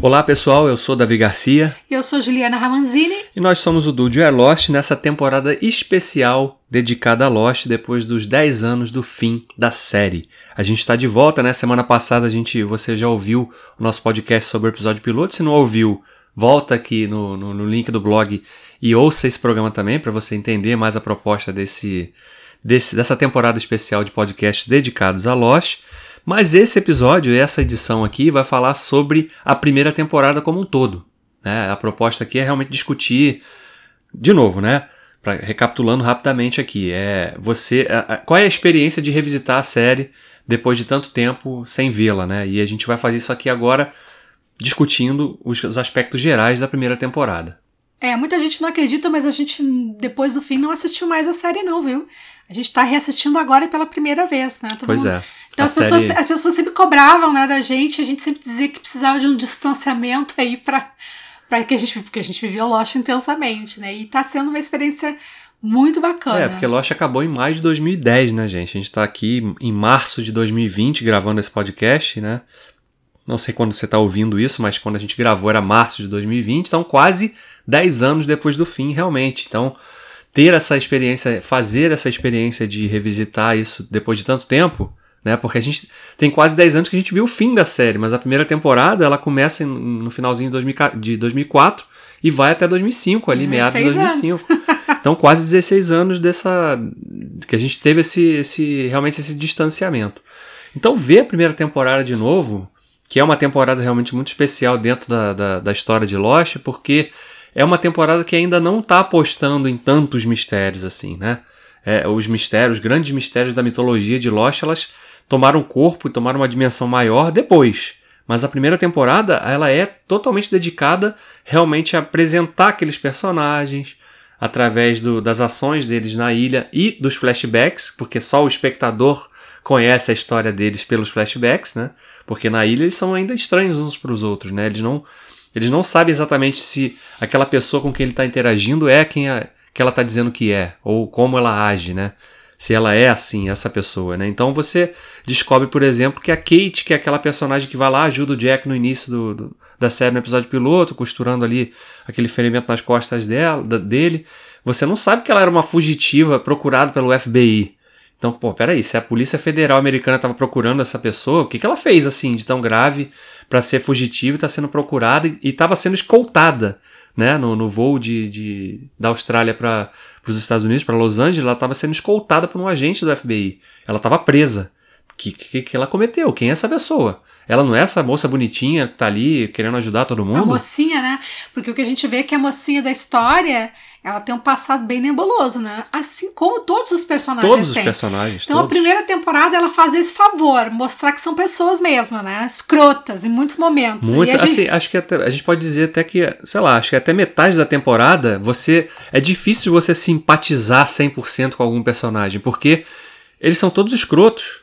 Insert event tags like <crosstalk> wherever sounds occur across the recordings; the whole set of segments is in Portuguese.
Olá pessoal, eu sou Davi Garcia. Eu sou Juliana Ramanzini. E nós somos o Dude é Lost nessa temporada especial dedicada a Lost depois dos 10 anos do fim da série. A gente está de volta, né? Semana passada a gente, você já ouviu o nosso podcast sobre o episódio piloto. Se não ouviu, volta aqui no, no, no link do blog e ouça esse programa também para você entender mais a proposta desse, desse, dessa temporada especial de podcasts dedicados a Lost. Mas esse episódio, essa edição aqui, vai falar sobre a primeira temporada como um todo. Né? A proposta aqui é realmente discutir, de novo, né? Pra, recapitulando rapidamente aqui, é você, a, a, qual é a experiência de revisitar a série depois de tanto tempo sem vê-la, né? E a gente vai fazer isso aqui agora discutindo os, os aspectos gerais da primeira temporada. É, muita gente não acredita, mas a gente, depois do fim, não assistiu mais a série, não, viu? A gente tá reassistindo agora pela primeira vez, né? Todo pois mundo... é. Então as, série... pessoas, as pessoas sempre cobravam né, da gente, a gente sempre dizia que precisava de um distanciamento aí para para que a gente porque a gente vivia Lost intensamente, né? E tá sendo uma experiência muito bacana. É, porque Lost acabou em maio de 2010, né, gente? A gente tá aqui em março de 2020 gravando esse podcast, né? Não sei quando você tá ouvindo isso, mas quando a gente gravou era março de 2020, então quase 10 anos depois do fim, realmente. Então, ter essa experiência, fazer essa experiência de revisitar isso depois de tanto tempo, né? Porque a gente tem quase 10 anos que a gente viu o fim da série, mas a primeira temporada ela começa no finalzinho de 2004 e vai até 2005, ali meados de 2005. <laughs> então quase 16 anos dessa que a gente teve esse, esse realmente esse distanciamento. Então ver a primeira temporada de novo, que é uma temporada realmente muito especial dentro da, da, da história de Lost, porque é uma temporada que ainda não está apostando em tantos mistérios assim, né? É, os mistérios, os grandes mistérios da mitologia de Lost, elas tomaram corpo e tomaram uma dimensão maior depois. Mas a primeira temporada, ela é totalmente dedicada realmente a apresentar aqueles personagens através do, das ações deles na ilha e dos flashbacks, porque só o espectador conhece a história deles pelos flashbacks, né? Porque na ilha eles são ainda estranhos uns para os outros, né? Eles não, eles não sabem exatamente se aquela pessoa com quem ele está interagindo é quem a, que ela está dizendo que é, ou como ela age, né? se ela é assim, essa pessoa, né? Então você descobre, por exemplo, que a Kate, que é aquela personagem que vai lá, ajuda o Jack no início do, do, da série, no episódio piloto, costurando ali aquele ferimento nas costas dela, da, dele, você não sabe que ela era uma fugitiva procurada pelo FBI. Então, pô, peraí, se a Polícia Federal Americana estava procurando essa pessoa, o que, que ela fez assim de tão grave para ser fugitiva e está sendo procurada e estava sendo escoltada né, no, no voo de, de da Austrália para para os Estados Unidos, para Los Angeles, ela estava sendo escoltada por um agente do FBI. Ela estava presa. O que, que, que ela cometeu? Quem é essa pessoa? Ela não é essa moça bonitinha que tá ali querendo ajudar todo mundo? A mocinha, né? Porque o que a gente vê é que a mocinha da história, ela tem um passado bem nebuloso, né? Assim como todos os personagens Todos têm. os personagens, Então todos. a primeira temporada ela faz esse favor, mostrar que são pessoas mesmo, né? Escrotas em muitos momentos. Muito, gente... assim, acho que até, a gente pode dizer até que, sei lá, acho que até metade da temporada, você é difícil você simpatizar 100% com algum personagem, porque eles são todos escrotos.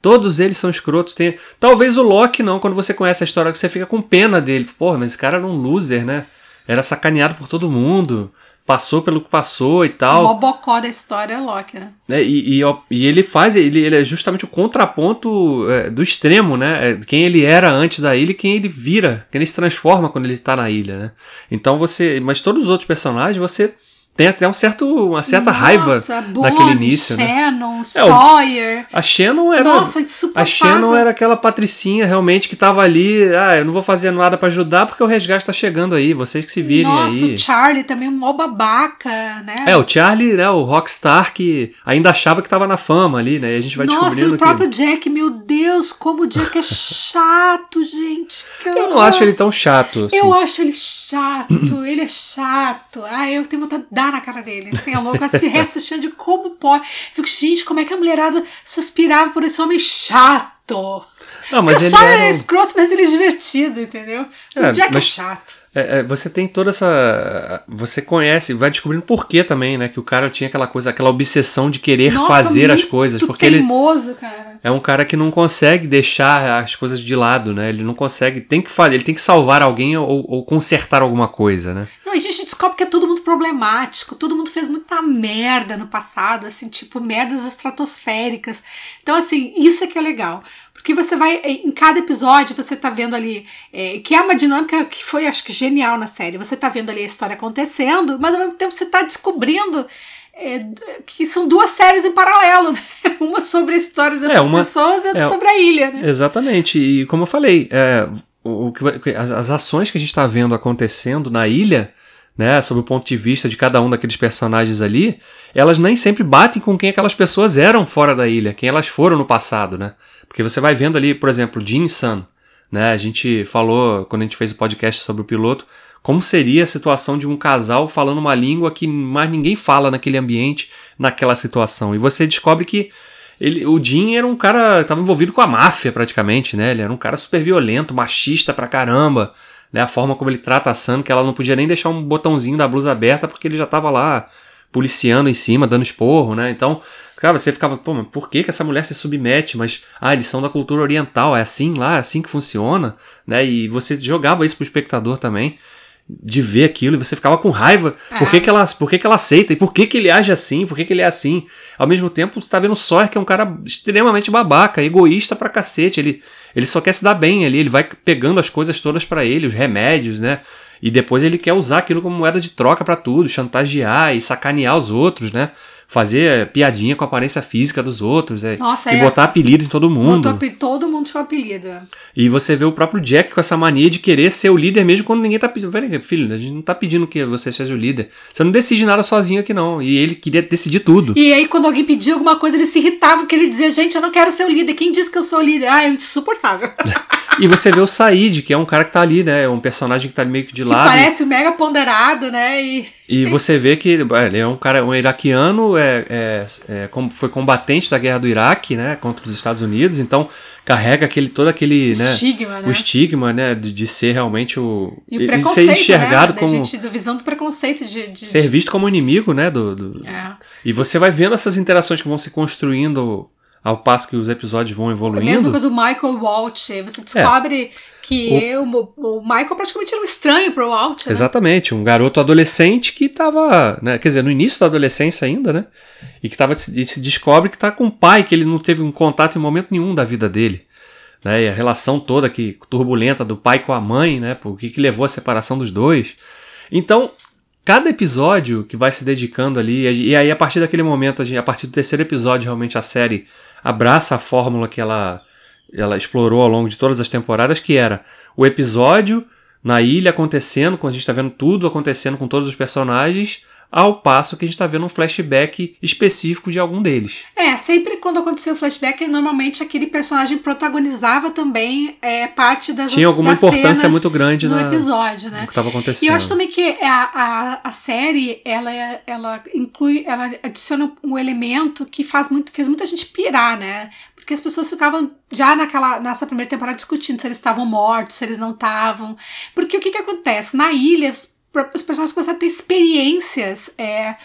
Todos eles são escrotos. Tem... Talvez o Loki não, quando você conhece a história, você fica com pena dele. Porra, mas esse cara era um loser, né? Era sacaneado por todo mundo. Passou pelo que passou e tal. O bocó da história é Loki, né? É, e, e, e, ele faz, ele, ele é justamente o contraponto é, do extremo, né? É, quem ele era antes da ilha e quem ele vira, quem ele se transforma quando ele tá na ilha, né? Então você. Mas todos os outros personagens, você tem até um certo, uma certa Nossa, raiva Bonnie, naquele início. Shannon, né? Sawyer. a Shannon era. Nossa, a Shannon era aquela patricinha realmente que tava ali. Ah, eu não vou fazer nada para ajudar porque o resgate tá chegando aí. Vocês que se virem Nossa, aí. Nossa, o Charlie também, um mó babaca, né? É, o Charlie, né? O rockstar que ainda achava que tava na fama ali, né? E a gente vai Nossa, descobrindo. Nossa, o próprio que... Jack, meu Deus, como o Jack é <laughs> chato, gente. Eu não acho ele tão chato. Assim. Eu acho ele chato, ele é chato. Ah, eu tenho vontade de dar na cara dele. Assim, é louco, se reassistindo de como pode. Fico, gente, como é que a mulherada suspirava por esse homem chato? Não, mas Porque ele só era é um... escroto, mas ele é divertido, entendeu? É, o Jack mas... é chato. É, é, você tem toda essa. Você conhece, vai descobrindo por que também, né? Que o cara tinha aquela coisa, aquela obsessão de querer Nossa, fazer as coisas. Porque ele teimoso, cara. é um cara que não consegue deixar as coisas de lado, né? Ele não consegue. Tem que fazer, ele tem que salvar alguém ou, ou consertar alguma coisa, né? Não, e a gente descobre que é todo mundo problemático, todo mundo fez muita merda no passado, assim, tipo, merdas estratosféricas. Então, assim, isso é que é legal. Porque você vai, em cada episódio, você tá vendo ali, é, que é uma dinâmica que foi, acho que, genial na série. Você tá vendo ali a história acontecendo, mas ao mesmo tempo você tá descobrindo é, que são duas séries em paralelo, né? <laughs> Uma sobre a história dessas É, uma- pessoas e outra é, sobre a ilha, né? Exatamente. E como eu falei, é, o, que as, as ações que a gente está vendo acontecendo na ilha, né, sob o ponto de vista de cada um daqueles personagens ali, elas nem sempre batem com quem aquelas pessoas eram fora da ilha, quem elas foram no passado, né? Porque você vai vendo ali, por exemplo, Jin Sun, né? A gente falou quando a gente fez o podcast sobre o piloto, como seria a situação de um casal falando uma língua que mais ninguém fala naquele ambiente, naquela situação. E você descobre que ele, o Jim era um cara. estava envolvido com a máfia praticamente, né? Ele era um cara super violento, machista pra caramba. Né? A forma como ele trata a Sam, que ela não podia nem deixar um botãozinho da blusa aberta porque ele já tava lá policiando em cima, dando esporro, né? Então, cara, você ficava, pô, mas por que, que essa mulher se submete? Mas, ah, eles são da cultura oriental, é assim lá, é assim que funciona, né? E você jogava isso pro espectador também de ver aquilo e você ficava com raiva. Por, que, que, ela, por que, que ela aceita? E por que, que ele age assim? Por que, que ele é assim? Ao mesmo tempo, você tá vendo o Sawyer, que é um cara extremamente babaca, egoísta pra cacete. Ele, ele só quer se dar bem ali, ele vai pegando as coisas todas pra ele, os remédios, né? E depois ele quer usar aquilo como moeda de troca pra tudo, chantagear e sacanear os outros, né? Fazer piadinha com a aparência física dos outros, é, Nossa, e é. botar apelido em todo mundo. Botou todo mundo tinha um apelido. E você vê o próprio Jack com essa mania de querer ser o líder mesmo quando ninguém tá pedindo. Peraí, filho, a gente não tá pedindo que você seja o líder. Você não decide nada sozinho aqui, não. E ele queria decidir tudo. E aí, quando alguém pedia alguma coisa, ele se irritava, porque ele dizia, gente, eu não quero ser o líder. Quem disse que eu sou o líder? Ah, é insuportável. <laughs> E você vê o Said, que é um cara que tá ali, né? É um personagem que tá meio que de que lado. parece mega ponderado, né? E E você vê que ele ele é um cara, um iraquiano, é, é, é, foi combatente da guerra do Iraque, né? Contra os Estados Unidos. Então carrega aquele, todo aquele, né? estigma, né? O estigma, né? De, de ser realmente o. E o preconceito, ser enxergado né? como. Gente, da visão do preconceito de... de, Ser visto como inimigo, né? Do, do, É. E você vai vendo essas interações que vão se construindo ao passo que os episódios vão A mesma evoluindo. coisa do Michael aí Você descobre que o... O, Michael praticamente era um estranho pro Walsh, né? Exatamente, um garoto adolescente que tava, né, quer dizer, no início da adolescência ainda, né? E que tava, e se descobre que tá com um pai que ele não teve um contato em momento nenhum da vida dele. Né, e a relação toda que turbulenta do pai com a mãe, né? Por que que levou à separação dos dois. Então, cada episódio que vai se dedicando ali, e aí a partir daquele momento, a, partir do terceiro episódio, realmente a série abraça a fórmula que ela, ela explorou ao longo de todas as temporadas, que era o episódio na ilha acontecendo, quando a gente está vendo tudo acontecendo com todos os personagens, ao passo que a gente está vendo um flashback específico de algum deles. É, sempre quando acontecia o flashback, normalmente aquele personagem protagonizava também é, parte das Tinha alguma das importância muito grande no na, episódio, né? no que estava E acontecendo. eu acho também que a, a, a série, ela, é- ela inclui, ela adiciona um elemento que faz muito, fez muita gente pirar, né? Porque as pessoas ficavam já naquela, nessa primeira temporada discutindo se eles estavam mortos, se eles não estavam. Porque o que que acontece? Na ilha, os, personagens começaram a ter experiências, é,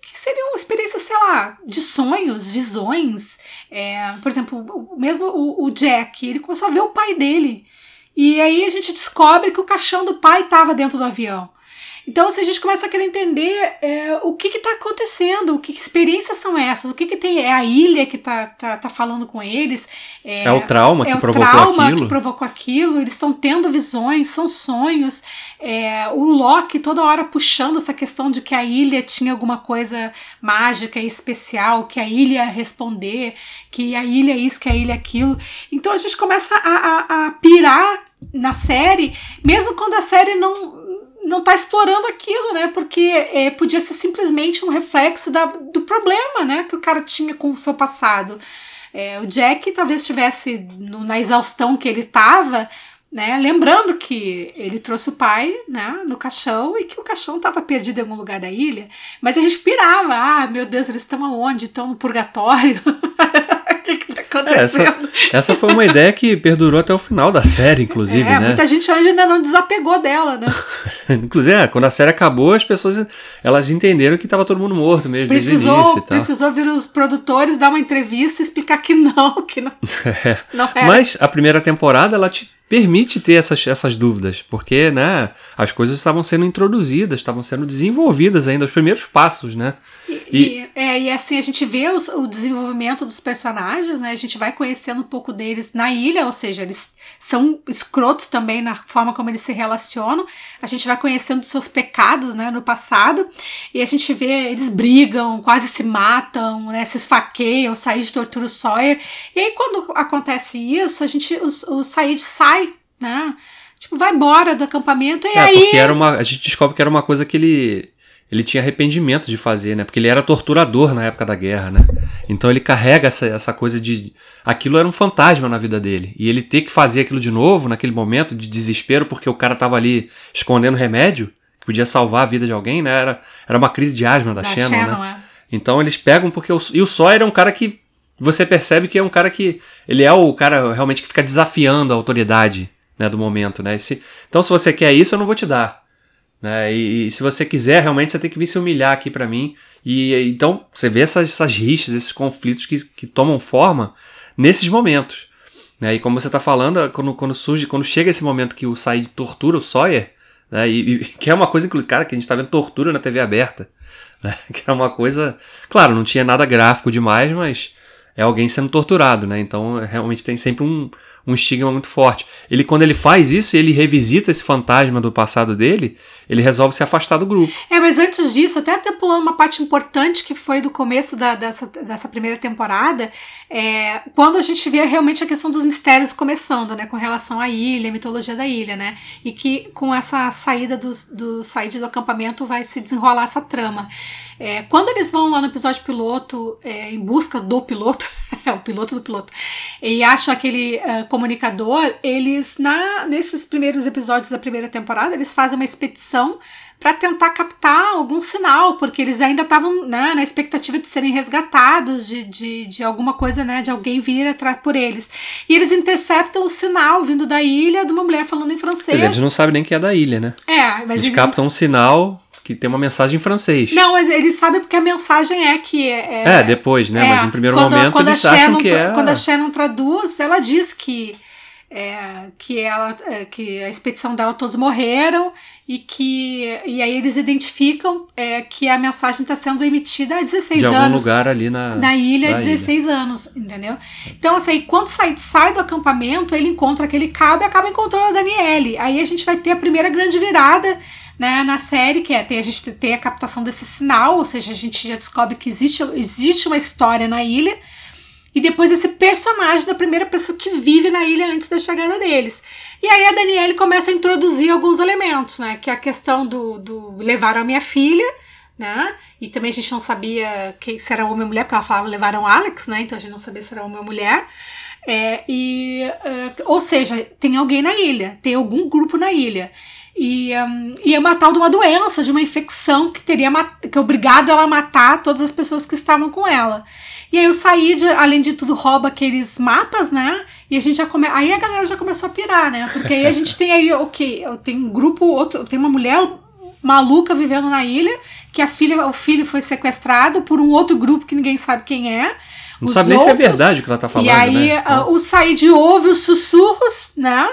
que seriam experiências, sei lá, de sonhos, visões. É, por exemplo, mesmo o, o Jack, ele começou a ver o pai dele. E aí a gente descobre que o caixão do pai estava dentro do avião. Então, assim, a gente começa a querer entender é, o que está acontecendo, o que, que experiências são essas, o que, que tem. É a ilha que tá, tá, tá falando com eles. É, É o trauma que é o provocou trauma aquilo. que provocou aquilo, eles estão tendo visões, são sonhos. É, o Loki toda hora puxando essa questão de que a ilha tinha alguma coisa mágica e especial, que a ilha responder, que a ilha é isso, que a ilha é aquilo. Então a gente começa a, a, a pirar na série, mesmo quando a série não não tá explorando aquilo, né? Porque é, podia ser simplesmente um reflexo da, do problema, né? Que o cara tinha com o seu passado. É, o Jack talvez estivesse na exaustão que ele tava, né? Lembrando que ele trouxe o pai, né? No caixão e que o caixão estava perdido em algum lugar da ilha. Mas a gente pirava, ah, meu Deus, eles estão aonde? Estão no purgatório? <laughs> O que, que É, essa, acontecendo? essa foi uma ideia que perdurou até o final da série, inclusive, é, né? muita gente hoje ainda não desapegou dela, né? <laughs> Inclusive, é, quando a série acabou, as pessoas elas entenderam que estava todo mundo morto mesmo precisou. Precisou vir os produtores dar uma entrevista e explicar que não, que não, <laughs> É. não era. Mas a primeira temporada ela te permite ter essas, essas dúvidas, porque né, as coisas estavam sendo introduzidas, estavam sendo desenvolvidas ainda, os primeiros passos, né? E, é, e assim a gente vê os- o desenvolvimento dos personagens, né? A gente vai conhecendo um pouco deles na ilha, ou seja, eles são escrotos também na forma como eles se relacionam. A gente vai conhecendo seus pecados, né, no passado. E a gente vê eles brigam, quase se matam, né, se esfaqueiam, Said tortura o Sawyer. E aí quando acontece isso, a gente o, o Said sai, né? Tipo, vai embora do acampamento e É, aí porque era uma, a gente descobre que era uma coisa que ele ele tinha arrependimento de fazer, né? Porque ele era torturador na época da guerra, né? Então ele carrega essa, essa coisa de. Aquilo era um fantasma na vida dele. E ele ter que fazer aquilo de novo naquele momento de desespero, porque o cara tava ali escondendo remédio, que podia salvar a vida de alguém, né? Era, era uma crise de asma da, da Shannon, né? Shannon, é. Então eles pegam porque. O, e o Sawyer é um cara que. Você percebe que é um cara que. Ele é o cara realmente que fica desafiando a autoridade né, do momento, né? Se- então, se você quer isso, eu não vou te dar. Né? E, e se você quiser, realmente, você tem que vir se humilhar aqui pra mim. E então, você vê essas, essas rixas, esses conflitos que, que tomam forma nesses momentos. Né? E como você tá falando, quando, quando surge, quando chega esse momento que o Said tortura o Sawyer, né? E, e- <laughs> que é uma coisa, cara, que a gente tá vendo tortura na TV aberta. <laughs> Né? Que é uma coisa. Claro, não tinha nada gráfico demais, mas é alguém sendo torturado, né? Então realmente tem sempre um, um estigma muito forte. Ele, quando ele faz isso, ele revisita esse fantasma do passado dele, ele resolve se afastar do grupo. É, mas antes disso, até até pulando uma parte importante que foi do começo da- dessa, dessa primeira temporada, é, quando a gente vê realmente a questão dos mistérios começando, né, com relação à ilha, a mitologia da ilha, né, e que com essa saída dos- do, saída do acampamento vai se desenrolar essa trama. É, quando eles vão lá no episódio piloto, é, em busca do piloto, <laughs> é o piloto do piloto, e acham aquele eh, comunicador, eles, na, nesses primeiros episódios da primeira temporada, eles fazem uma expedição para tentar captar algum sinal, porque eles ainda estavam né, na expectativa de serem resgatados, de, de, de alguma coisa, né, de alguém vir atrás por eles. E eles interceptam o sinal vindo da ilha de uma mulher falando em francês. dizer, eles não sabem nem que é da ilha, né? É, mas Eles eles, captam um sinal que tem uma mensagem em francês. Não, mas eles sabem porque a mensagem é que é. É, depois, né? Mas É, no primeiro quando- momento quando eles acham que é. Quando a Shannon traduz, ela diz que, é, que, ela, é, que a expedição dela todos morreram e que e aí eles identificam é, que a mensagem está sendo emitida há 16 de algum anos lugar ali na, na ilha há da 16 anos, entendeu? Então, assim, quando sai, sai do acampamento, ele encontra aquele cabo e acaba encontrando a Daniele. Aí a gente vai ter a primeira grande virada né, na série, que é tem, a gente tem a captação desse sinal, ou seja, a gente já descobre que existe, existe uma história na ilha. E depois esse personagem da primeira pessoa que vive na ilha antes da chegada deles. E aí a Daniele começa a introduzir alguns elementos, né? Que é a questão do, do levaram a minha filha, né? E também a gente não sabia que, se era homem ou mulher, porque ela falava levaram Alex, né? Então a gente não sabia se era homem ou mulher. É, e, é, ou seja, tem alguém na ilha, tem algum grupo na ilha. E, um, e é uma tal de uma doença, de uma infecção que teria que é obrigado ela a matar todas as pessoas que estavam com ela. E aí o Said, além de tudo, rouba aqueles mapas, né? E a gente já come... Aí a galera já começou a pirar, né? Porque aí a gente tem aí, ok, tem um grupo, outro, tem uma mulher maluca vivendo na ilha, que a filha, o filho foi sequestrado por um outro grupo que ninguém sabe quem é. Não sabe nem se é outros- verdade o que ela tá falando, e aí né? ah, o Said ouve os sussurros, né?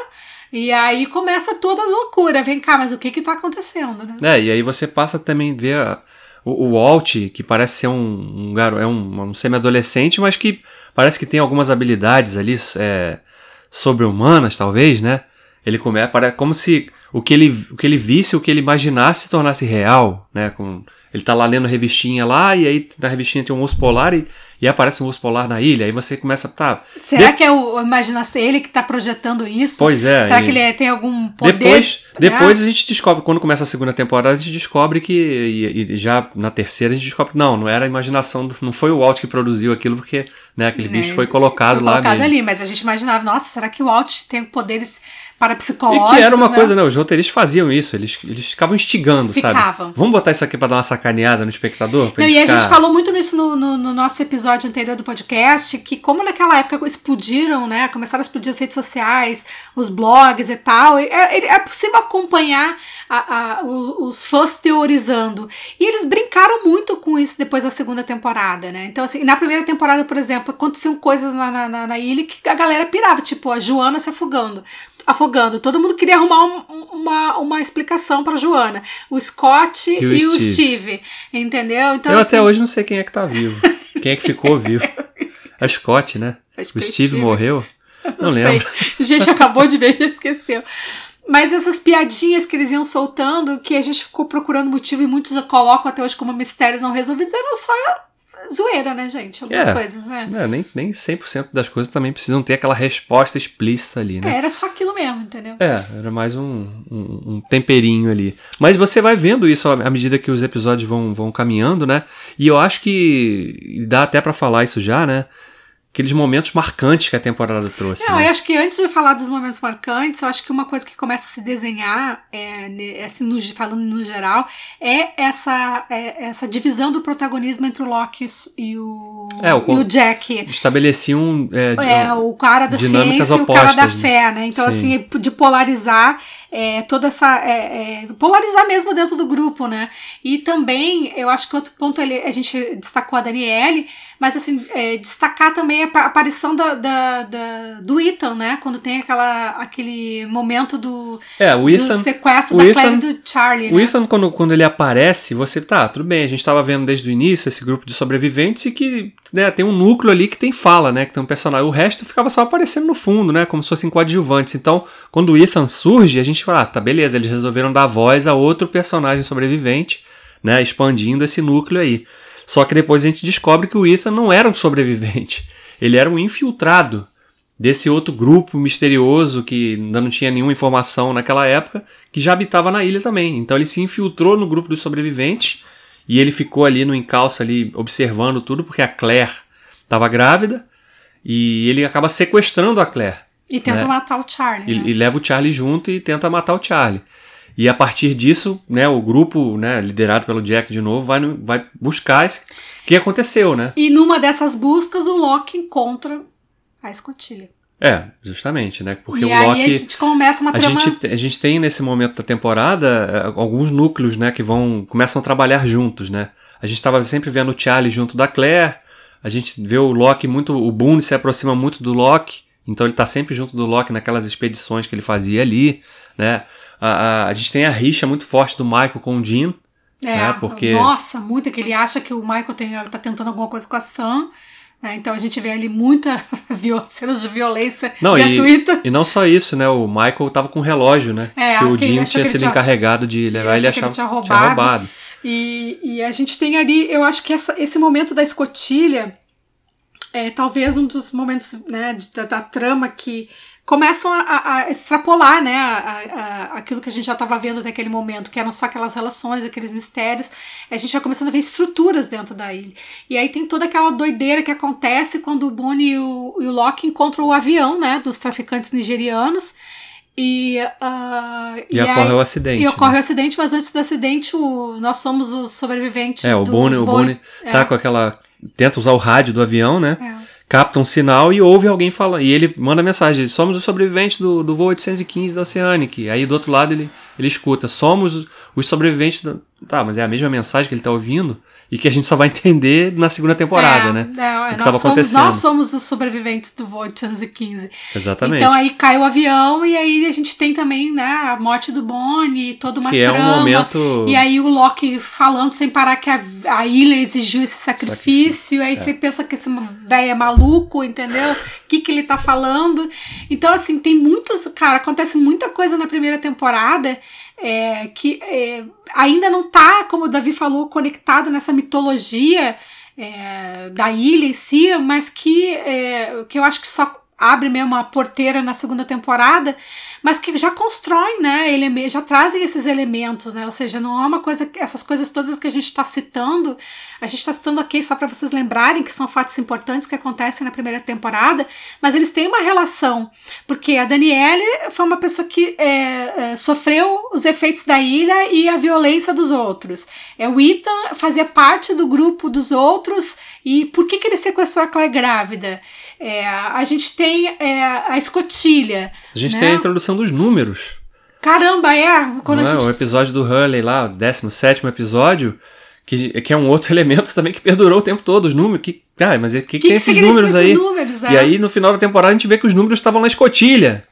E aí começa toda a loucura. Vem cá, mas o que que tá acontecendo, né? É, e aí você passa também a ver a- o, o Walt, que parece ser um, um garoto, é um, um semi-adolescente, mas que parece que tem algumas habilidades ali é, sobre-humanas, talvez, né? Ele começa, parece como se o que, ele, o que ele visse, o que ele imaginasse se tornasse real, né? Com, ele tá lá lendo revistinha lá, e aí na revistinha tem um urso polar e, e aparece um urso polar na ilha, aí você começa a. Tá, Será que é o imaginação ele que tá projetando isso? Pois é, Será e- que ele é- tem algum poder? Depois, né? depois a gente descobre, quando começa a segunda temporada, a gente descobre que, e, e já na terceira, a gente descobre que não, não era a imaginação, não foi o Walt que produziu aquilo, porque né, aquele bicho Né, foi colocado foi lá colocado ali, mas a gente imaginava, nossa, será que o Walt tem poderes E parapsicológicos? que era uma né? coisa, né? Os roteiristas faziam isso, eles, eles ficavam instigando, Ficavam. sabe? Vamos botar isso aqui pra dar uma sacaneada no espectador? Não, e a ficar- gente falou muito nisso no, no- no nosso episódio anterior do podcast, que como naquela época explodiram, né? Começaram a explodir as redes sociais, os blogs e tal, é, é- é possível acompanhar a, a, os fãs teorizando. E eles brincaram muito com isso depois da segunda temporada, né? Então, assim, na primeira temporada, por exemplo, aconteciam coisas na, na, na ilha que a galera pirava, tipo a Joana se afogando afogando. Todo mundo queria arrumar um, uma, uma explicação para Joana. O Scott e, o, e Steve. o Steve. Entendeu? Então, Eu assim... até hoje não sei quem é que tá vivo. Quem é que ficou vivo? A Scott, né? Acho o Steve, Steve morreu? Não, não lembro. A <laughs> gente acabou de ver e esqueceu. Mas essas piadinhas que eles iam soltando, que a gente ficou procurando motivo e muitos colocam até hoje como mistérios não resolvidos, eram só zoeira, né, gente? Algumas é, coisas, né? É, nem, nem 100% das coisas também precisam ter aquela resposta explícita ali, né? É, era só aquilo mesmo, entendeu? É, era mais um, um, um, temperinho ali. Mas você vai vendo isso à medida que os episódios vão, vão caminhando, né? E eu acho que dá até para falar isso já, né? Aqueles momentos marcantes que a temporada trouxe. Não, né? eu acho que antes de falar dos momentos marcantes, eu acho que uma coisa que começa a se desenhar, é, assim, no, falando no geral, é essa, é essa divisão do protagonismo entre o Loki e o, é, o, e o Jack. Estabeleciam é, é, o cara da ciência e o cara da fé, né? Então, Sim. assim, de polarizar é, toda essa. É, é, polarizar mesmo dentro do grupo, né? E também, eu acho que outro ponto ele, a gente destacou a Daniele, mas assim, é, destacar também a aparição da, da, da, do Ethan, né? Quando tem aquela, aquele momento do, é, o Ethan, do sequestro da Ethan, Claire e do Charlie. O né? Ethan, quando, quando ele aparece, você tá, tudo bem, a gente estava vendo desde o início esse grupo de sobreviventes e que né, tem um núcleo ali que tem fala, né? Que tem um personagem. O resto ficava só aparecendo no fundo, né? Como se fossem coadjuvantes. Então, quando o Ethan surge, a gente fala, ah, tá, beleza, eles resolveram dar voz a outro personagem sobrevivente, né? Expandindo esse núcleo aí. Só que depois a gente descobre que o Ethan não era um sobrevivente. <laughs> Ele era um infiltrado desse outro grupo misterioso que ainda não tinha nenhuma informação naquela época, que já habitava na ilha também. Então ele se infiltrou no grupo dos sobreviventes e ele ficou ali no encalço ali observando tudo porque a Claire estava grávida e ele acaba sequestrando a Claire. E tenta né? matar o Charlie. E, né? e leva o Charlie junto e tenta matar o Charlie. E a partir disso, né, o grupo, né, liderado pelo Jack de novo, vai, vai buscar esse, o que aconteceu, né? E numa dessas buscas, o Loki encontra a escotilha. É, justamente, né? Porque e o aí Loki. a gente começa uma trama... a gente, a gente tem nesse momento da temporada eh, alguns núcleos, né, que vão começam a trabalhar juntos, né? A gente estava sempre vendo o Charlie junto da Claire, a gente vê o Loki muito. O Boone se aproxima muito do Loki, então ele está sempre junto do Loki naquelas expedições que ele fazia ali, né? A, a, a gente tem a rixa muito forte do Michael com o Jean. É, né? porque... nossa, muito, que ele acha que o Michael tem, tá tentando alguma coisa com a Sam. Né? Então a gente vê ali muita <laughs> cenas de violência não, gratuita. E, e, não só isso, né? O Michael tava com um relógio, né? É, que o Jean tinha sido tinha, encarregado de levar ele, ele achava que ele tinha roubado. Tinha roubado. E, e a gente tem ali, eu acho que essa, esse momento da escotilha é talvez um dos momentos né, da, da trama que começam a, a, extrapolar, né, a, a, aquilo que a gente já estava vendo até aquele momento, que eram só aquelas relações, aqueles mistérios. A gente vai começando a ver estruturas dentro da ilha. E aí tem toda aquela doideira que acontece quando o Bonnie e o, e o Loki encontram o avião, né, dos traficantes nigerianos. E, uh, e, e, ocorre aí, o acidente. E ocorre né? o acidente, mas antes do acidente, o, nós somos os sobreviventes. É, o Bonnie, o Bonnie é. tá com aquela. Tenta usar o rádio do avião, né? É capta um sinal e ouve alguém falando. E ele manda mensagem: somos os sobreviventes do, do voo 815 da Oceanic. Aí do outro lado ele, ele escuta: somos os sobreviventes. Da... Tá, mas é a mesma mensagem que ele tá ouvindo e que a gente só vai entender na segunda temporada, é, né? É, o que nós, somos, nós somos os sobreviventes do voo 815. Exatamente. Então aí cai o avião e aí a gente tem também, né, a morte do Bonnie, toda uma que trama. é um momento... E aí o Loki falando sem parar que a, a ilha exigiu esse sacrifício, sacrifício. aí é. você pensa que esse velho é maluco, entendeu? Que que ele tá falando? Então assim, tem muitos... Cara, acontece muita coisa na primeira temporada é, que é, ainda não está, como o Davi falou, conectado nessa mitologia é, da ilha em si, mas que, é, que eu acho que só abre mesmo uma porteira na segunda temporada, mas que já constrói, né? Ele já trazem esses elementos, né? Ou seja, não é uma coisa, essas coisas todas que a gente está citando, a gente está citando aqui só para vocês lembrarem que são fatos importantes que acontecem na primeira temporada, mas eles têm uma relação, porque a Daniele foi uma pessoa que é, é, sofreu os efeitos da ilha e a violência dos outros. É, o Ethan fazia parte do grupo dos outros e por que, que ele sequestrou a Claire grávida? É, a gente tem é, a escotilha. A gente né? tem a introdução dos números. caramba, é. Quando Não a é? gente. O episódio do Hurley lá, o 17 episódio, que, que é um outro <laughs> elemento também que perdurou o tempo todo, os números. Que, ah, mas o que, que, que tem esses números esses aí? números, é? E aí, no final da temporada, a gente vê que os números estavam na escotilha.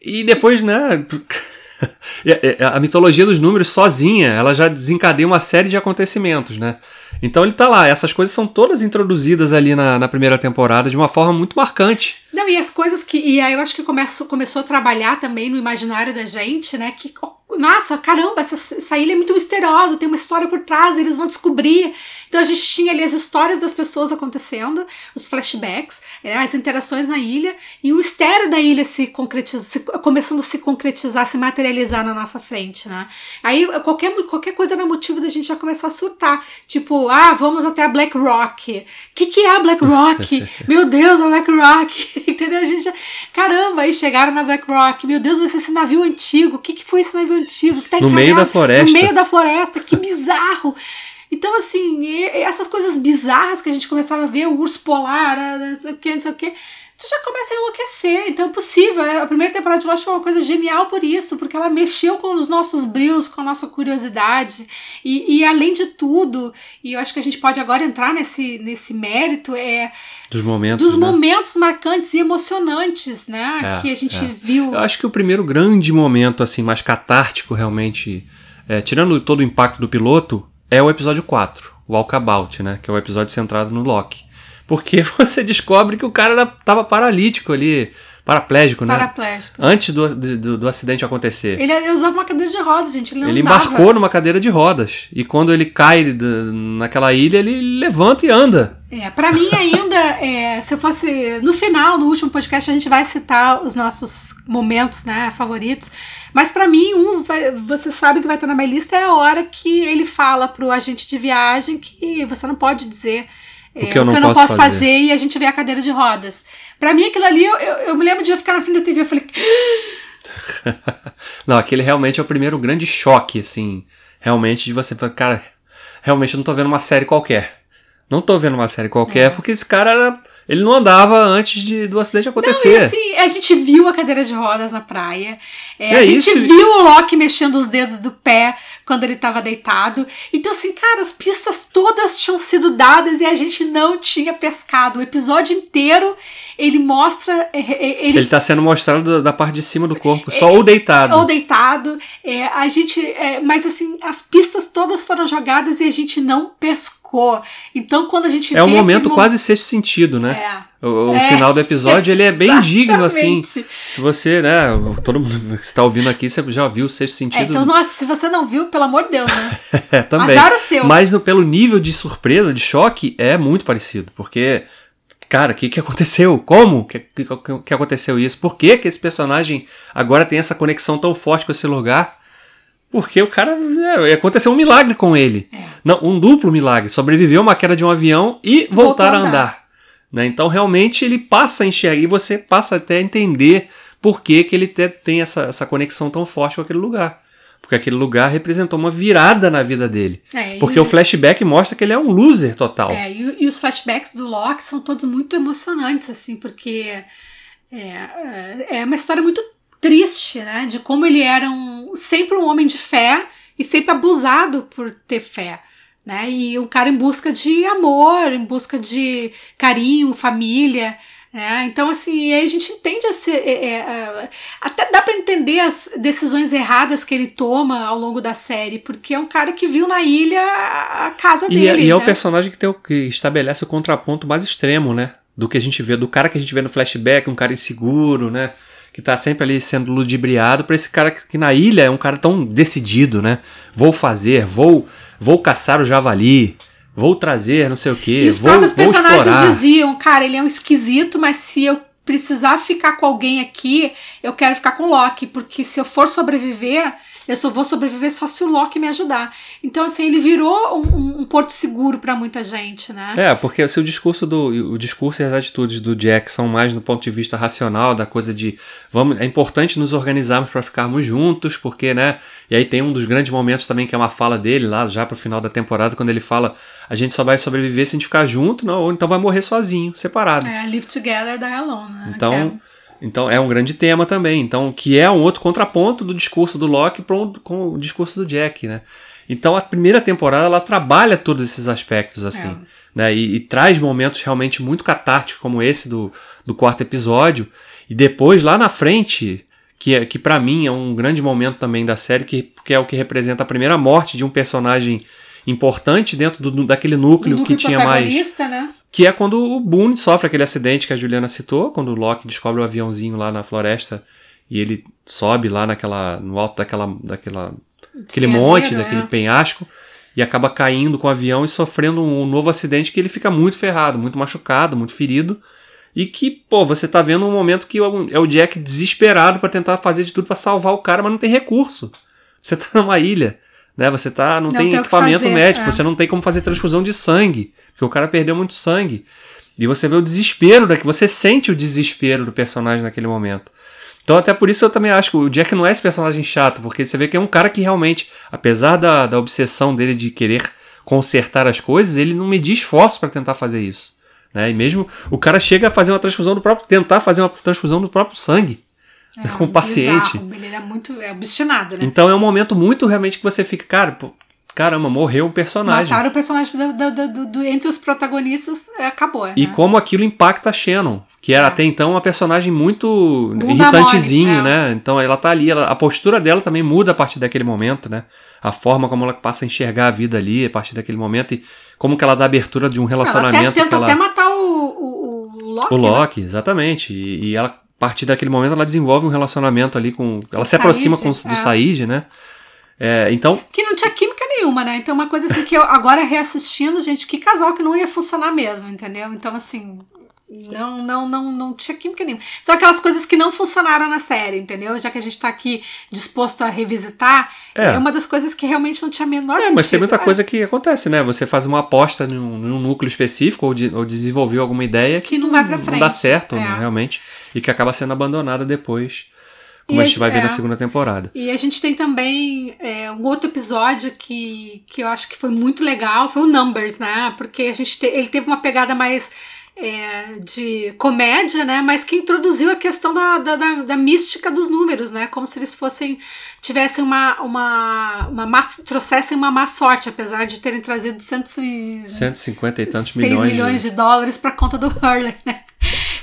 E depois, né? <laughs> é, a mitologia dos números sozinha, ela já desencadeia uma série de acontecimentos, né? Então ele tá lá, essas coisas são todas introduzidas ali na, na primeira temporada de uma forma muito marcante. Não, e as coisas que. E aí eu acho que começou, começou a trabalhar também no imaginário da gente, né? Que, nossa, caramba, essa, essa ilha é muito misteriosa, tem uma história por trás, eles vão descobrir. Então a gente tinha ali as histórias das pessoas acontecendo, os flashbacks, né, as interações na ilha, e o mistério da ilha se concretiza, se, começando a se concretizar, se materializar na nossa frente, né? Aí qualquer, qualquer coisa era motivo da gente já começar a surtar. Tipo, ah, vamos até a Black Rock. O que, que é a Black Rock? <laughs> Meu Deus, a Black Rock! <laughs> Entendeu? A gente já... Caramba, aí chegaram na Black Rock. Meu Deus, esse navio antigo. O que, que foi esse navio antigo? Que tá no meio da floresta. No meio da floresta. Que bizarro! Então, assim, essas coisas bizarras que a gente começava a ver, o urso polar, não sei o que, não sei o que, tu já começa a enlouquecer. Então é possível. A primeira temporada de Lost foi uma coisa genial por isso, porque ela mexeu com os nossos brilhos, com a nossa curiosidade. E, e além de tudo, e eu acho que a gente pode agora entrar nesse, nesse mérito, é. Dos momentos. Dos né? momentos marcantes e emocionantes, né? É, que a gente é. viu. Eu acho que o primeiro grande momento, assim, mais catártico realmente, é, tirando todo o impacto do piloto, é o episódio 4, o Walkabout, né? Que é o episódio centrado no Loki. Porque <laughs> você descobre que o cara era, tava paralítico ali, paraplégico, né? Paraplégico. Antes do, do, do acidente acontecer. Ele, ele usava uma cadeira de rodas, gente. Ele, Ele embarcou numa cadeira de rodas. E quando ele cai naquela ilha, ele levanta e anda. É, pra mim ainda, é, se eu fosse. No final, no último podcast, a gente vai citar os nossos momentos, né, favoritos. Mas pra mim, um, vai- você sabe que vai estar na minha lista, é a hora que ele fala pro agente de viagem que você não pode dizer. É, O que eu não posso fazer. fazer. e a gente vê a cadeira de rodas. Pra mim, aquilo ali, eu, eu, eu me lembro de eu ficar na frente da TV, eu falei, <laughs> Não, aquele realmente é o primeiro grande choque, assim. Realmente, de você falar, cara, realmente eu não tô vendo uma série qualquer. Não tô vendo uma série qualquer, porque esse cara era. Ele não andava antes de, do acidente Não, acontecer. e assim, a gente viu a cadeira de rodas na praia. É, É a gente isso. viu o Loki mexendo os dedos do pé quando ele tava deitado. Então, assim, cara, as pistas todas tinham sido dadas e a gente não tinha pescado. O episódio inteiro ele mostra. é, é, Ele, Ele tá sendo mostrado da, parte de cima do corpo, só o deitado. ou deitado. é, a gente. é, mas assim, as pistas todas foram jogadas e a gente não pescou. Então, quando a gente É um momento quase sexto sentido, né? É. O, o É, final do episódio ele é bem <laughs> digno, assim. Se você, né, todo mundo <laughs> que está ouvindo aqui, você já viu o sexto É, sentido. então, nossa, se você não viu, pelo amor de Deus, né? <laughs> É, também. Azar o seu. Mas no- pelo nível de surpresa, de choque, é muito parecido. Porque, cara, o que, que aconteceu? Como que, que, que aconteceu isso? Por que, que esse personagem agora tem essa conexão tão forte com esse lugar? Porque o cara. É, aconteceu um milagre com ele. Não, um duplo milagre. Sobreviveu a uma queda de um avião e voltar a andar. andar. né? Então, realmente, ele passa a enxergar e você passa até a entender por que, que ele te- tem essa, essa conexão tão forte com aquele lugar. Porque aquele lugar representou uma virada na vida dele. É, Porque e- o flashback mostra que ele é um loser total. É, e, e os flashbacks do Loki são todos muito emocionantes, assim, porque é, é uma história muito triste, né? De como ele era um, sempre um homem de fé e sempre abusado por ter fé. Né? E um cara em busca de amor, em busca de carinho, família. Né? Então, assim, aí a gente entende esse. é, é, é, até dá para entender as decisões erradas que ele toma ao longo da série, porque é um cara que viu na ilha a casa E, é- dele. e é o né? personagem que, tem o- que estabelece o contraponto mais extremo, né? Do que a gente vê, do cara que a gente vê no flashback, um cara inseguro, né? Que tá sempre ali sendo ludibriado, pra esse cara que, que na ilha é um cara tão decidido, né? Vou fazer, vou, vou caçar o javali, vou trazer não sei o quê, E os vou, próprios vou personagens explorar. diziam, cara, ele é um esquisito, mas se eu precisar ficar com alguém aqui, eu quero ficar com o Loki, porque se eu for sobreviver, eu só vou sobreviver só se o Loki me ajudar. Então, assim, ele virou um, um- porto seguro pra muita gente, né? É, porque se o discurso do o discurso e as atitudes do Jack são mais no ponto de vista racional, da coisa de vamos, é importante nos organizarmos para ficarmos juntos, porque, né? E aí tem um dos grandes momentos também que é uma fala dele lá já pro final da temporada, quando ele fala: "A gente só vai sobreviver se a gente ficar junto, não, ou então vai morrer sozinho, separado". É, Live Together, Die Alone, né? Então, Então é um grande tema também. Então, que é um outro contraponto do discurso do Locke pro, com o discurso do Jack, né? Então a primeira temporada ela trabalha todos esses aspectos assim, É. né? E, e traz momentos realmente muito catárticos como esse do, do quarto episódio. E depois lá na frente, que, é, que para mim é um grande momento também da série, que, que é o que representa a primeira morte de um personagem importante dentro do, daquele núcleo, núcleo que tinha mais né? Que é quando o Boone sofre aquele acidente que a Juliana citou, quando o Loki descobre o aviãozinho lá na floresta e ele sobe lá naquela no alto daquela daquela aquele monte, Despenhadeiro, daquele é. penhasco e acaba caindo com o avião e sofrendo um novo acidente que ele fica muito ferrado, muito machucado, muito ferido. E que, pô, você tá vendo um momento que é o é o Jack desesperado pra tentar fazer de tudo pra salvar o cara, mas não tem recurso. Você tá numa ilha, né? Você tá não, Não tem tem equipamento fazer, médico, é. você não tem como fazer transfusão de sangue, porque o cara perdeu muito sangue. E você vê o desespero daqui, você sente o desespero do personagem naquele momento. Então, até por isso eu também acho que o Jack não é esse personagem chato, porque você vê que é um cara que realmente, apesar da, da obsessão dele de querer consertar as coisas, ele não media esforço para tentar fazer isso. Né? E mesmo o cara chega a fazer uma transfusão do próprio. tentar fazer uma transfusão do próprio sangue É, <laughs> com o paciente. bizarro. Ele era muito é, obstinado, né? Então é um momento muito realmente que você fica, cara, caramba, morreu um personagem. Mataram o personagem do, do- do- entre os protagonistas, é, acabou. E né? como aquilo impacta a Shannon, que era É. até então uma personagem muito Bunda irritantezinho, mole, é. né? Então ela tá ali, ela- a postura dela também muda a partir daquele momento, né? A forma como ela passa a enxergar a vida ali a partir daquele momento e como que ela dá abertura de um ela até, relacionamento tenta ela... até matar o, o, o Loki. O né? Loki, exatamente. E, e ela, a partir daquele momento, ela desenvolve um relacionamento ali com. Ela se Said, aproxima com, do é. Said, né? É, então, Que não tinha química nenhuma, né? Então, uma coisa assim que eu agora reassistindo, gente, que casal que não ia funcionar mesmo, entendeu? Então, assim. Não, não, não, não tinha química nenhuma. São aquelas coisas que não funcionaram na série, entendeu? Já que a gente tá aqui disposto a revisitar, É. é, uma das coisas que realmente não tinha a menor é, sentido. mas tem muita É. coisa que acontece, né? Você faz uma aposta num, num núcleo específico ou, de, ou desenvolveu alguma ideia que, Que não vai pra Não frente. dá certo, É. né, realmente. E que acaba sendo abandonada depois. Como E a gente vai ver é. na segunda temporada. E a gente tem também é, um outro episódio que, que eu acho que foi muito legal, foi o Numbers, né? Porque a gente te- ele teve uma pegada mais é, de comédia, né? Mas que introduziu a questão da, da, da, da mística dos números, né? Como se eles fossem tivessem uma uma, uma má, trouxessem uma má sorte, apesar de terem trazido 106 150 e tantos milhões, milhões. milhões de... de dólares para conta do Hurley, né?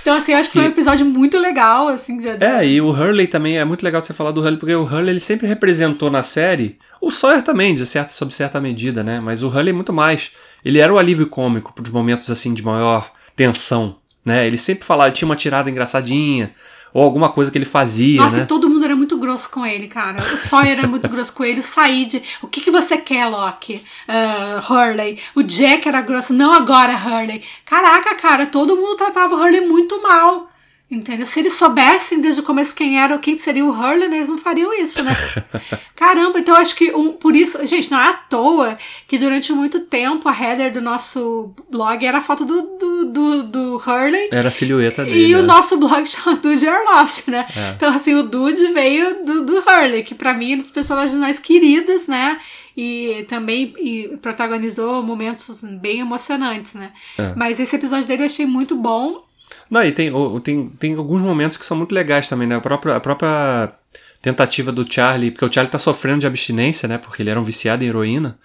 Então assim, acho que foi um episódio muito legal, assim. É, e o Hurley também é muito legal você falar do Hurley, porque o Hurley ele sempre representou na série, o Sawyer também, de certa, sob certa medida, né? Mas o Hurley é muito mais. Ele era o alívio cômico para os momentos assim de maior tensão, né? Ele sempre falava, tinha uma tirada engraçadinha, ou alguma coisa que ele fazia, Nossa, né? todo mundo era muito grosso com ele, cara. O Sawyer era muito grosso com ele, o Said. O que, que você quer, Loki? Ah, Hurley. O Jack era grosso. Não agora, Hurley. Caraca, cara, todo mundo tratava o Hurley muito mal. Entendeu? Se eles soubessem desde o começo quem era, quem seria o Hurley, né, eles não fariam isso, né? <laughs> Caramba, então eu acho que um, por isso, gente, não é à toa que durante muito tempo a header do nosso blog era a foto do, do, do, do Hurley Era a silhueta dele. e o né? nosso blog <laughs> chama Dude Your Lost, né? É. Então, assim, o Dude veio do, do Hurley, que pra mim é um dos personagens mais queridos, né? E também e protagonizou momentos bem emocionantes, né? É. Mas esse episódio dele eu achei muito bom. Não, e tem, tem, tem alguns momentos que são muito legais também, né? A própria, a própria tentativa do Charlie, porque o Charlie tá sofrendo de abstinência, né? Porque ele era um viciado em heroína.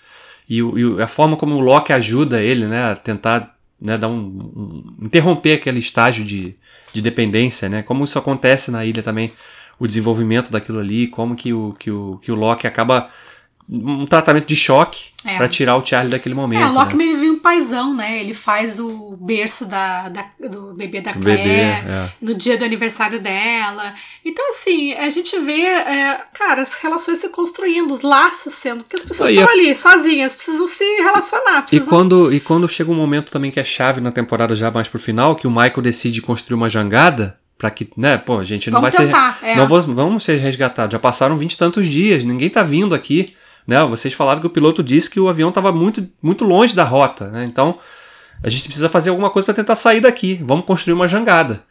E, e a forma como o Loki ajuda ele, né? A tentar né, dar um, um- interromper aquele estágio de, de dependência, né? Como isso acontece na ilha também, o desenvolvimento daquilo ali, como que o, que o, que o Loki acaba um tratamento de choque É. pra tirar o Charlie daquele momento. é, o Loki né? meio viu um paizão, né? Ele faz o berço da, da- do bebê da Claire bebê, é. no dia do aniversário dela. Então, assim, a gente vê, é, cara, as relações se construindo, os laços sendo, porque as pessoas estão é- ali, sozinhas, precisam se relacionar, E precisam quando, e quando chega um momento também que é chave na temporada já mais pro final, que o Michael decide construir uma jangada para que, né, pô, a gente não Vamos vai tentar, ser é. não vamos, vamos ser resgatados. Já passaram vinte e tantos dias, ninguém tá vindo aqui, né? Vocês falaram que o piloto disse que o avião tava muito muito longe da rota, né? Então, a gente precisa fazer alguma coisa para tentar sair daqui. Vamos construir uma jangada.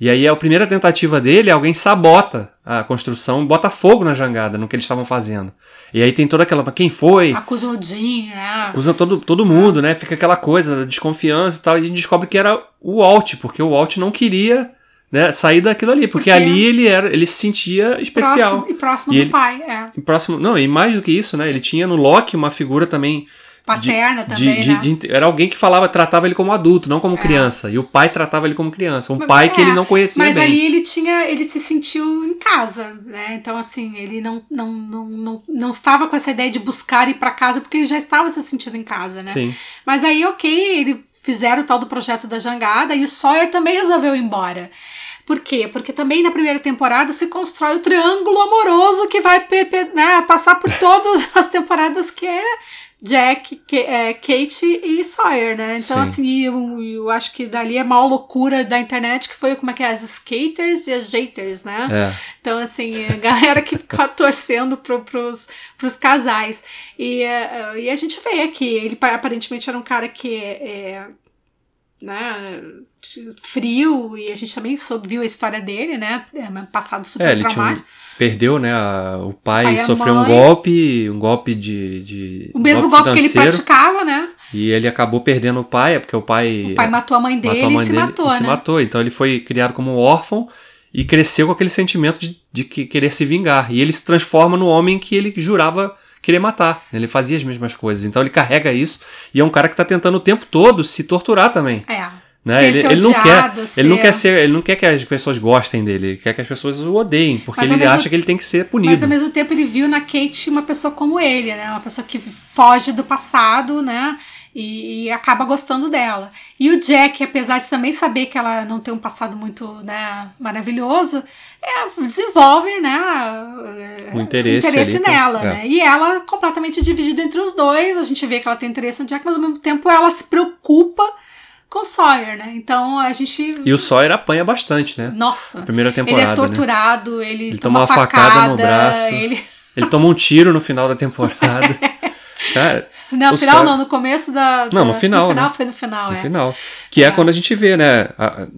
E aí a primeira tentativa dele, alguém sabota a construção, bota fogo na jangada, no que eles estavam fazendo. E aí tem toda aquela, quem foi? acusam o Jim, né? Usa todo, todo mundo, né? Fica aquela coisa da desconfiança e tal. E a gente descobre que era o Walt, porque o Walt não queria né, sair daquilo ali, porque, porque ali ele era, ele se sentia especial. Próximo, e próximo e do ele, pai, é. Próximo, não, e mais do que isso, né? Ele tinha no Loki uma figura também paterna de, também, de, né? de, era alguém que falava, tratava ele como adulto, não como é. criança. E o pai tratava ele como criança, um mas, pai que ele é, não conhecia mas bem. ali ele tinha, ele se sentiu em casa, né? Então assim, ele não não, não, não, não estava com essa ideia de buscar ir para casa porque ele já estava se sentindo em casa, né? Sim. Mas aí, OK, ele fizeram o tal do projeto da jangada e o Sawyer também resolveu ir embora. Por quê? Porque também na primeira temporada se constrói o triângulo amoroso que vai né, passar por todas as temporadas que é Jack, é, Kate e Sawyer, né? Então, Sim. assim, eu, eu, acho que dali é maior loucura da internet que foi como é que é, as skaters e as jeiters, né? É. Então, assim, a galera que ficou <laughs> torcendo pro, pros, pros casais. E, uh, e a gente vê que ele aparentemente era um cara que é, né, frio, e a gente também soube, viu a história dele, né? É, passado super é, traumático. Perdeu, né? A, o pai, pai sofreu um golpe, um golpe de. de o mesmo golpe, golpe que ele praticava, né? E ele acabou perdendo o pai, é porque o pai. O pai matou a mãe dele a mãe e se dele, matou, e né? se matou. Então ele foi criado como órfão e cresceu com aquele sentimento de, de querer se vingar. E ele se transforma no homem que ele jurava querer matar. Ele fazia as mesmas coisas. Então ele carrega isso e é um cara que está tentando o tempo todo se torturar também. É. Né? Ele, ele, não quer, ser... ele não quer ser, ele não quer que as pessoas gostem dele, ele quer que as pessoas o odeiem, porque mas ele mesmo, acha que ele tem que ser punido. Mas ao mesmo tempo ele viu na Kate uma pessoa como ele, né? Uma pessoa que foge do passado, né? E, e, acaba gostando dela. E o Jack, apesar de também saber que ela não tem um passado muito né, maravilhoso, é, desenvolve né, o interesse, interesse ali, nela. é. Né? E ela completamente dividida entre os dois. A gente vê que ela tem interesse no Jack, mas ao mesmo tempo ela se preocupa com o Sawyer, né? Então a gente. E o Sawyer apanha bastante, né? Nossa. Na primeira temporada. Ele é torturado, né? ele, ele toma, uma facada, facada no braço. Ele... ele toma um tiro no final da temporada. <laughs> Cara, no final Sawyer... não, no começo da, da, Não, no final. No final né? foi no final, no é. final. Que é. é quando a gente vê, né?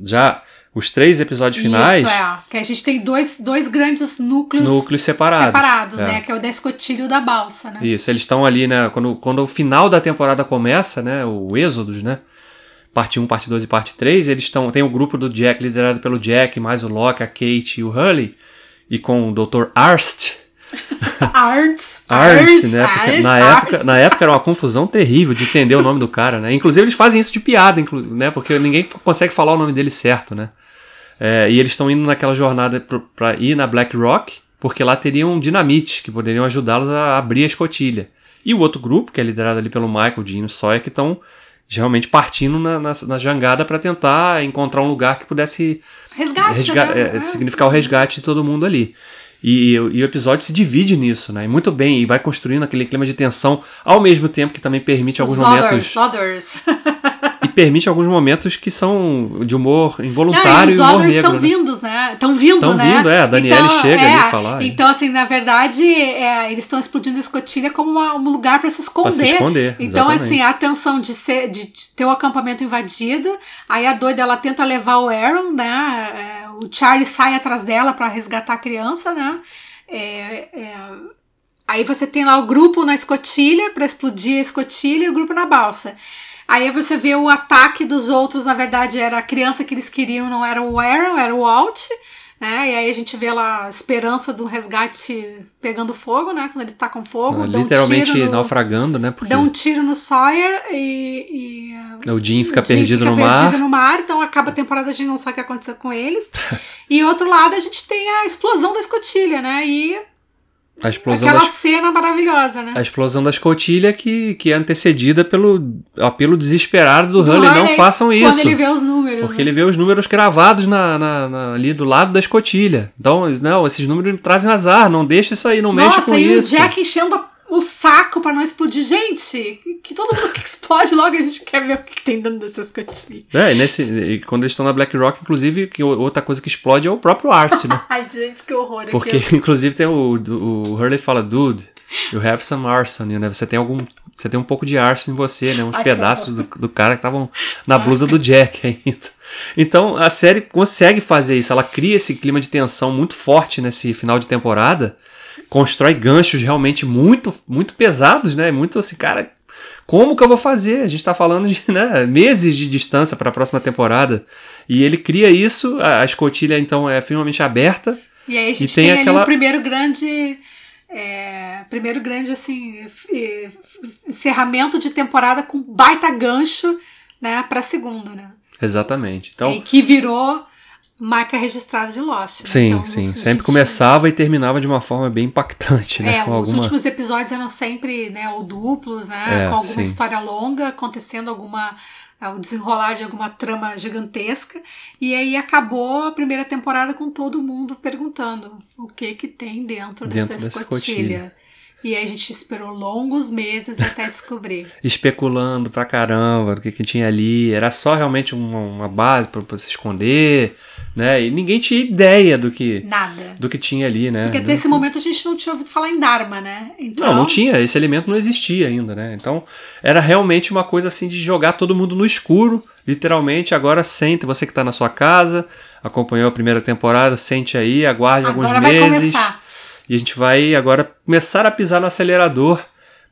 Já os três episódios finais. Isso, é. Que a gente tem dois, dois grandes núcleos, núcleos separados. Separados, é. né? Que é o da escotilha e o da balsa, né? Isso, eles estão ali, né? Quando, quando o final da temporada começa, né? O Êxodos, né? Parte 1, parte 2 e parte 3, eles estão. Tem o grupo do Jack, liderado pelo Jack, mais o Locke, a Kate e o Hurley, e com o Dr. Arst. <laughs> Arts. Arts, né? Porque na, época, na época era uma confusão terrível de entender o nome do cara, né? Inclusive eles fazem isso de piada, né? Porque ninguém consegue falar o nome dele certo, né? É, e eles estão indo naquela jornada para ir na Black Rock, porque lá teriam um dinamite que poderiam ajudá-los a abrir a escotilha. E o outro grupo, que é liderado ali pelo Michael, Dino e Sawyer, que estão realmente partindo na, na, na jangada para tentar encontrar um lugar que pudesse resgate, resga né? é, significar o resgate de todo mundo ali. E, e, o episódio se divide nisso, né? E muito bem, e vai construindo aquele clima de tensão, ao mesmo tempo que também permite alguns Os momentos. Others. <laughs> e permite alguns momentos que são de humor involuntário Não, e, os e humor negro. estão né? vindos, né? Estão vindo, Tão né? vindo, é. A Daniela então, chega é, ali falar. Então, assim, na verdade, é, eles estão explodindo a escotilha como uma, um lugar para se esconder. Pra se esconder. Então, exatamente. assim, a tensão de, ser, de, de ter o acampamento invadido, aí a doida ela tenta levar o Aaron, né? É, o Charlie sai atrás dela para resgatar a criança, né? É, é, aí você tem lá o grupo na escotilha para explodir a escotilha e o grupo na balsa. Aí você vê o ataque dos outros, na verdade era a criança que eles queriam, não era o Aaron, era o Walt. Né? E aí a gente vê lá a esperança do resgate pegando fogo, né? Quando ele tá com fogo. Literalmente um no, naufragando, né? Porque... Dá um tiro no Sawyer e. e o Jim fica o perdido fica no perdido mar. no mar, então acaba a temporada a gente não sabe o que aconteceu com eles. <laughs> e outro lado a gente tem a explosão da escotilha, né? E a explosão Aquela das... cena maravilhosa, né? A explosão da escotilha que, que é antecedida pelo apelo desesperado do, Do Hurley. Não façam Quando isso. ele vê os números. Porque né? ele vê os números cravados na, na- na- ali do lado da escotilha. Então, não, esses números trazem azar. Não deixa isso aí, não Nossa, com e isso. o Jack enchendo a- o saco pra não explodir. Gente, que todo mundo que explode logo a gente quer ver o que tem dentro dessa escotilha. É, e, nesse, e quando eles estão na Black Rock, inclusive, que outra coisa que explode é o próprio Arce, né? <laughs> Ai, gente, que horror. Porque, aquilo. <laughs> inclusive, tem o, o Hurley fala, dude, you have some arson, né? Você tem algum. Você tem um pouco de arson em você, né? Uns Ai, pedaços do, do cara que estavam <laughs> na blusa do Jack ainda. Então a série consegue fazer isso. Ela cria esse clima de tensão muito forte nesse final de temporada. Constrói ganchos realmente muito, muito pesados, né? Muito assim, cara. como que eu vou fazer? A gente tá falando de <laughs> né, meses de distância para a próxima temporada. E ele cria isso, a, escotilha então é finalmente aberta. E aí a gente tem, tem aquela... o primeiro grande. É, primeiro grande assim encerramento de temporada com baita gancho né para segunda né exatamente então e que virou marca registrada de Lost. Né? Sim, então, sim. Sempre gente... começava e terminava de uma forma bem impactante, né? É, com os alguma... últimos episódios eram sempre, né, ou duplos, né? É, com alguma sim. história longa, acontecendo alguma é, o desenrolar de alguma trama gigantesca. E aí acabou a primeira temporada com todo mundo perguntando o que que tem dentro, dentro dessa escotilha. E aí a gente esperou longos meses até descobrir. <laughs> Especulando pra caramba do que, que tinha ali. Era só realmente uma, uma base para se esconder, né? E ninguém tinha ideia do que Nada. do que tinha ali, né? Porque até esse momento a gente não tinha ouvido falar em Dharma, né? Então... Não, não tinha. Esse elemento não existia ainda, né? Então era realmente uma coisa assim de jogar todo mundo no escuro. Literalmente, agora sente, você que está na sua casa, acompanhou a primeira temporada, sente aí, aguarde agora alguns meses. Começar e a gente vai agora começar a pisar no acelerador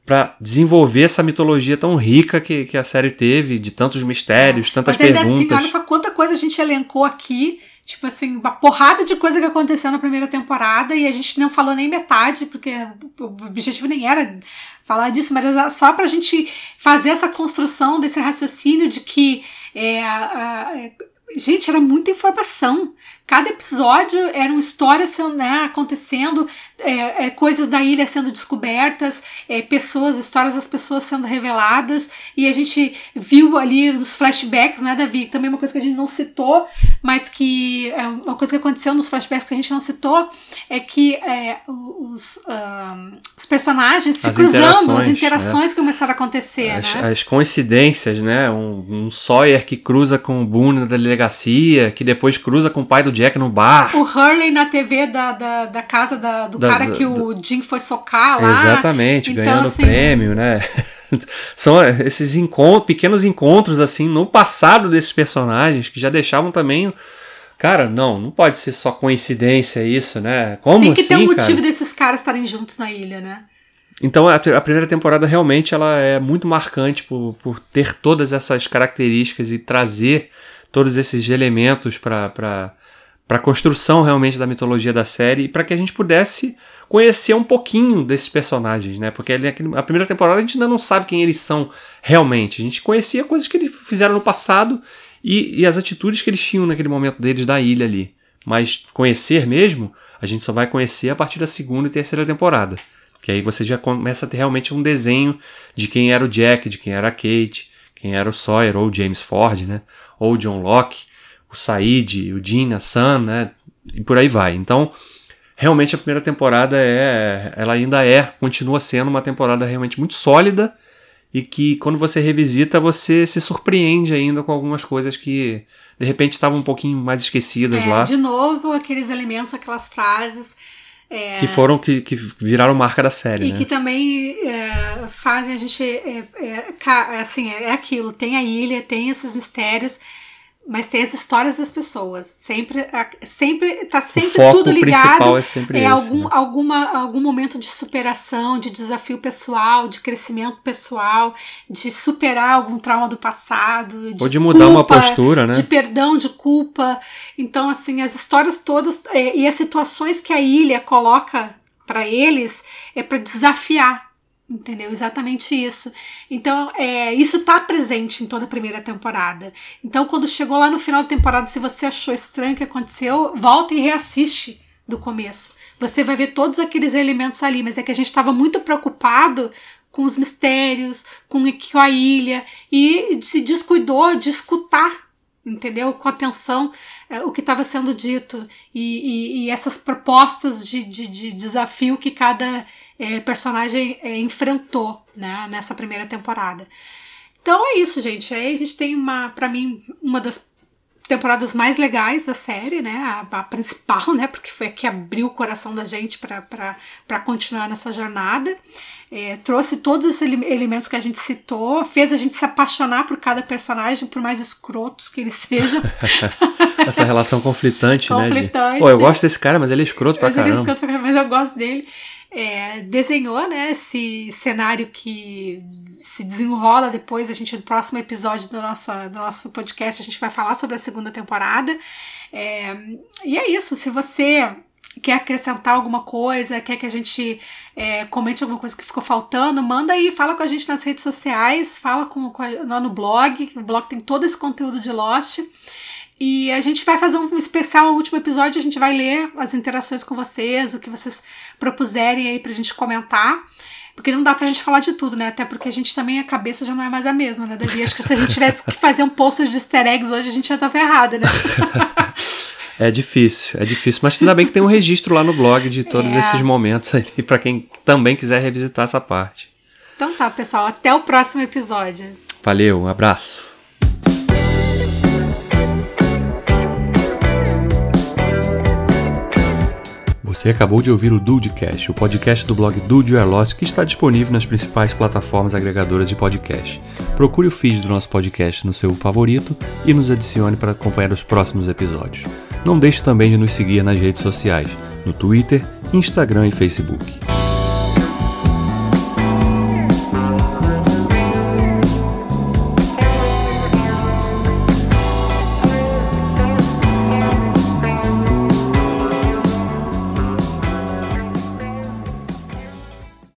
para desenvolver essa mitologia tão rica que, que a série teve, de tantos mistérios, é. tantas Mas ainda assim, perguntas. Assim, olha só quanta coisa a gente elencou aqui. Tipo assim, uma porrada de coisa que aconteceu na primeira temporada e a gente não falou nem metade, porque o objetivo nem era falar disso, mas era só pra gente fazer essa construção desse raciocínio de que é, a, a, gente, era muita informação. Cada episódio era uma história né, acontecendo, é, é, coisas da ilha sendo descobertas, é, pessoas, histórias das pessoas sendo reveladas, e a gente viu ali os flashbacks, né, Davi? Também uma coisa que a gente não citou, mas que é uma coisa que aconteceu nos flashbacks que a gente não citou é que é, os, uh, os, personagens se as cruzando, as interações né? começaram a acontecer. As, né? as coincidências, né? Um, um Sawyer que cruza com o Boone na delegacia, que depois cruza com o pai do Jack no bar. O Hurley na TV da, da, da casa da, do da, cara que o Jim foi socar lá. Exatamente, então, ganhando assim, prêmio, né? <laughs> São esses encontros, pequenos encontros assim no passado desses personagens que já deixavam também Cara, não, não pode ser só coincidência isso, né? Como Tem que assim, ter um motivo cara? desses caras estarem juntos na ilha, né? Então a, a, primeira temporada realmente ela é muito marcante por, por ter todas essas características e trazer todos esses elementos para para a construção realmente da mitologia da série e para que a gente pudesse conhecer um pouquinho desses personagens, né? Porque ali, a primeira temporada a gente ainda não sabe quem eles são realmente. A gente conhecia coisas que eles fizeram no passado e, e as atitudes que eles tinham naquele momento deles da ilha ali. Mas conhecer mesmo, a gente só vai conhecer a partir da segunda e terceira temporada. Que aí você já começa a ter realmente um desenho de quem era o Jack, de quem era a Kate, quem era o Sawyer, ou o James Ford, né? Ou o John Locke o Said, o Dean, a Sam, né? E por aí vai. Então, realmente a primeira temporada é, ela ainda é, continua sendo uma temporada realmente muito sólida e que quando você revisita você se surpreende ainda com algumas coisas que de repente estavam um pouquinho mais esquecidas é, lá. De novo, aqueles elementos, aquelas frases. É, que foram, que, que viraram marca da série. E né? que também é, fazem a gente. É, é, assim, é aquilo: tem a ilha, tem esses mistérios mas tem as histórias das pessoas. Sempre, sempre tá sempre tudo ligado. Principal é sempre é esse, algum, né? alguma, algum momento de superação, de desafio pessoal, de crescimento pessoal, de superar algum trauma do passado, de ou de mudar culpa, uma postura, né? De perdão, de culpa. Então, assim, as histórias todas é, e as situações que a ilha coloca para eles é para desafiar Entendeu? Exatamente isso. Então, é, isso tá presente em toda a primeira temporada. Então, quando chegou lá no final da temporada, se você achou estranho o que aconteceu, volta e reassiste do começo. Você vai ver todos aqueles elementos ali, mas é que a gente estava muito preocupado com os mistérios, com a ilha, e se descuidou de escutar entendeu? Com atenção é, o que estava sendo dito e, e, e essas propostas de, de, de, desafio que cada é, personagem é, enfrentou né, nessa primeira temporada. Então é isso, gente. Aí a gente tem uma, para mim, uma das temporadas mais legais da série, né? A, a, principal, né? Porque foi a que abriu o coração da gente para continuar nessa jornada. É, trouxe todos esses elementos que a gente citou, fez a gente se apaixonar por cada personagem, por mais escrotos que eles sejam. <laughs> Essa relação conflitante, conflitante, né? De, Pô, eu gosto desse cara, mas ele é escroto pra mas caramba. Ele é escroto pra caramba, mas eu gosto dele. É, desenhou né, esse cenário que se desenrola depois. A gente, no próximo episódio do nosso, do nosso podcast, a gente vai falar sobre a segunda temporada. É, e é isso. Se você quer acrescentar alguma coisa, quer que a gente é, comente alguma coisa que ficou faltando, manda aí, fala com a gente nas redes sociais, fala com, com a, lá no blog. O blog tem todo esse conteúdo de Lost. E a gente vai fazer um especial no último episódio, a gente vai ler as interações com vocês, o que vocês propuserem aí pra gente comentar. Porque não dá pra gente falar de tudo, né? Até porque a gente também, a cabeça já não é mais a mesma, né, Davi? Acho que se a gente tivesse que fazer um post de easter eggs hoje, a gente já tava errada, né? <laughs> É difícil, é difícil, mas ainda bem que tem um registro lá no blog de todos é. esses momentos aí, <laughs> para quem também quiser revisitar essa parte. Então tá, pessoal, até o próximo episódio. Valeu, um abraço. Você acabou de ouvir o Dudecast, o podcast do blog Dude Your Lost, que está disponível nas principais plataformas agregadoras de podcast. Procure o feed do nosso podcast no seu favorito e nos adicione para acompanhar os próximos episódios. Não deixe também de nos seguir nas redes sociais, no Twitter, Instagram e Facebook.